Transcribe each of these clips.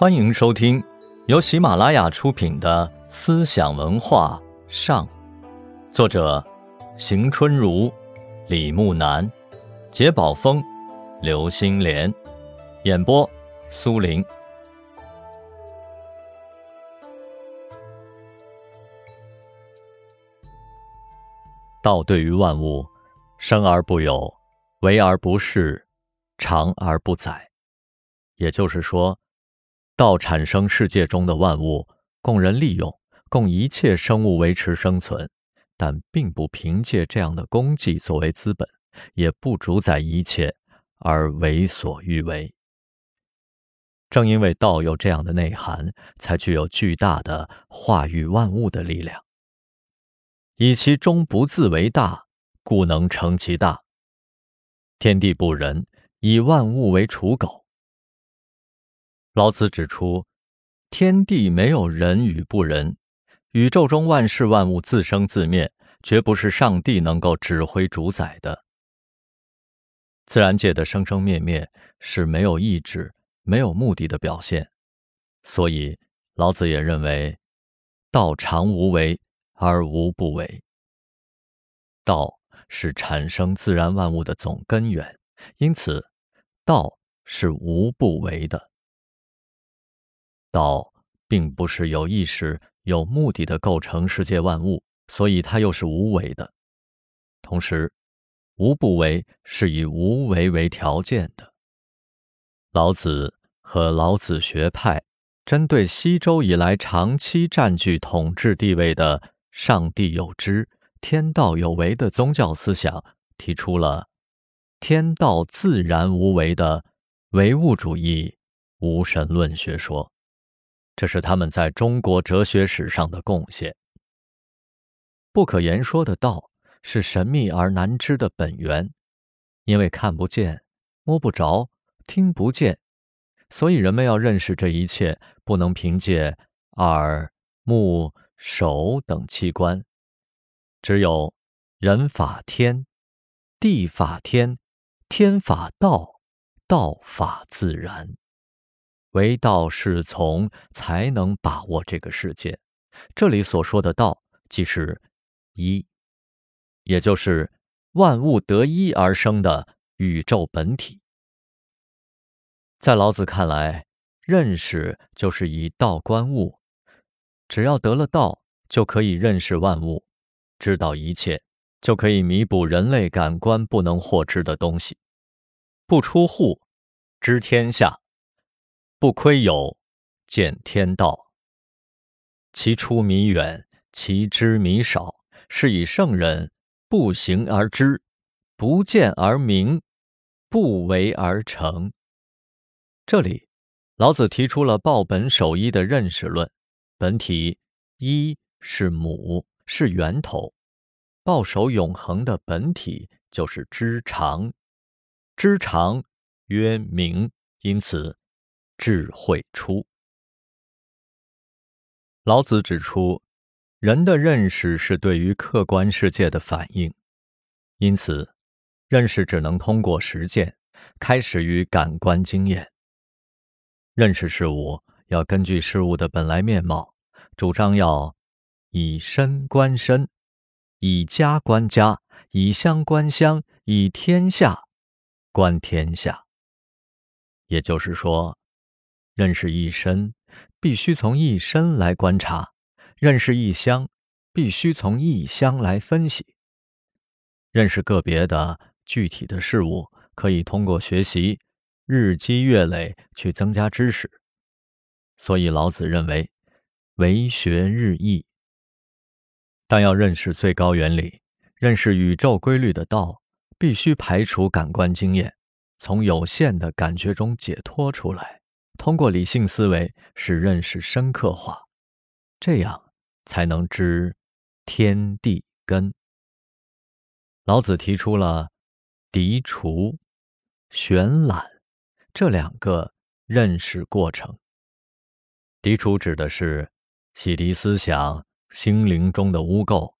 欢迎收听由喜马拉雅出品的《思想文化上》，作者邢春如、李木南、杰宝峰、刘星莲，演播苏林。道对于万物，生而不有，为而不恃，长而不宰。也就是说。道产生世界中的万物，供人利用，供一切生物维持生存，但并不凭借这样的功绩作为资本，也不主宰一切而为所欲为。正因为道有这样的内涵，才具有巨大的化育万物的力量。以其终不自为大，故能成其大。天地不仁，以万物为刍狗。老子指出，天地没有人与不仁，宇宙中万事万物自生自灭，绝不是上帝能够指挥主宰的。自然界的生生灭灭是没有意志、没有目的的表现，所以老子也认为，道常无为而无不为。道是产生自然万物的总根源，因此，道是无不为的。道并不是有意识、有目的的构成世界万物，所以它又是无为的。同时，无不为是以无为为条件的。老子和老子学派针对西周以来长期占据统治地位的“上帝有知，天道有为”的宗教思想，提出了“天道自然无为”的唯物主义无神论学说。这是他们在中国哲学史上的贡献。不可言说的道是神秘而难知的本源，因为看不见、摸不着、听不见，所以人们要认识这一切，不能凭借耳、目、手等器官。只有人法天，地法天，天法道，道法自然。唯道是从，才能把握这个世界。这里所说的道，即是一，也就是万物得一而生的宇宙本体。在老子看来，认识就是以道观物，只要得了道，就可以认识万物，知道一切，就可以弥补人类感官不能获知的东西。不出户，知天下。不窥有，见天道。其出弥远，其知弥少。是以圣人不行而知，不见而明，不为而成。这里，老子提出了抱本守一的认识论。本体一是母，是源头，抱守永恒的本体就是知常。知常曰明，因此。智慧出。老子指出，人的认识是对于客观世界的反应，因此，认识只能通过实践，开始于感官经验。认识事物要根据事物的本来面貌，主张要以身观身，以家观家，以乡观乡，以天下观天下。也就是说。认识一身，必须从一身来观察；认识一乡，必须从一乡来分析。认识个别的具体的事物，可以通过学习，日积月累去增加知识。所以老子认为，为学日益。但要认识最高原理，认识宇宙规律的道，必须排除感官经验，从有限的感觉中解脱出来。通过理性思维使认识深刻化，这样才能知天地根。老子提出了涤除、玄览这两个认识过程。涤除指的是洗涤思想、心灵中的污垢，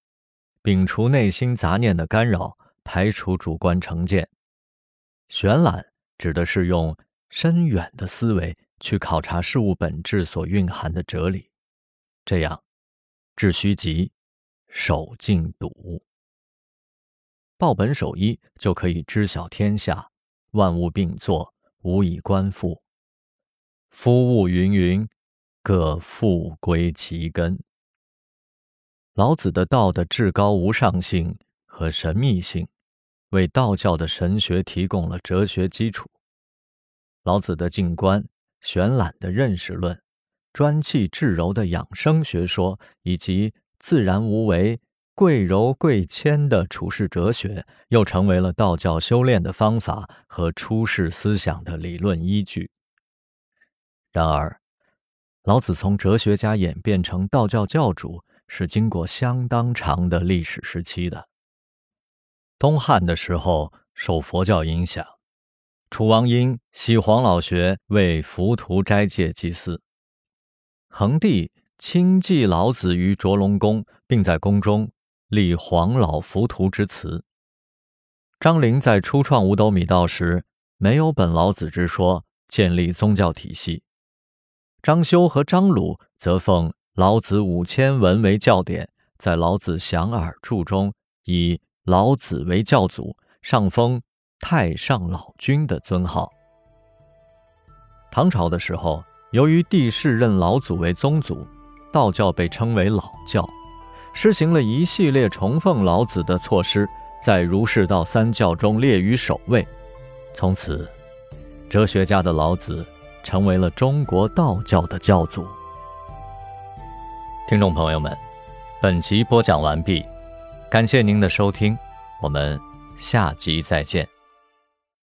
摒除内心杂念的干扰，排除主观成见。玄览指的是用深远的思维。去考察事物本质所蕴含的哲理，这样，致虚极，守静笃，报本守一，就可以知晓天下，万物并作，无以观复。夫物芸芸，各复归其根。老子的道的至高无上性和神秘性，为道教的神学提供了哲学基础。老子的静观、玄览的认识论、专气致柔的养生学说，以及自然无为、贵柔贵谦的处世哲学，又成为了道教修炼的方法和出世思想的理论依据。然而，老子从哲学家演变成道教教主，是经过相当长的历史时期的。东汉的时候受佛教影响，楚王因喜黄老学为浮屠斋戒祭祀。桓帝亲祭老子于卓龙宫，并在宫中立黄老浮屠之祠。张陵在初创五斗米道时，没有本老子之说，建立宗教体系。张修和张鲁则奉老子五千文为教典，在《老子详耳注》中以老子为教祖，上封太上老君的尊号。唐朝的时候，由于帝释认老祖为宗祖，道教被称为老教，施行了一系列崇奉老子的措施，在儒释道三教中列于首位。从此，哲学家的老子。成为了中国道教的教祖。听众朋友们，本集播讲完毕，感谢您的收听，我们下集再见。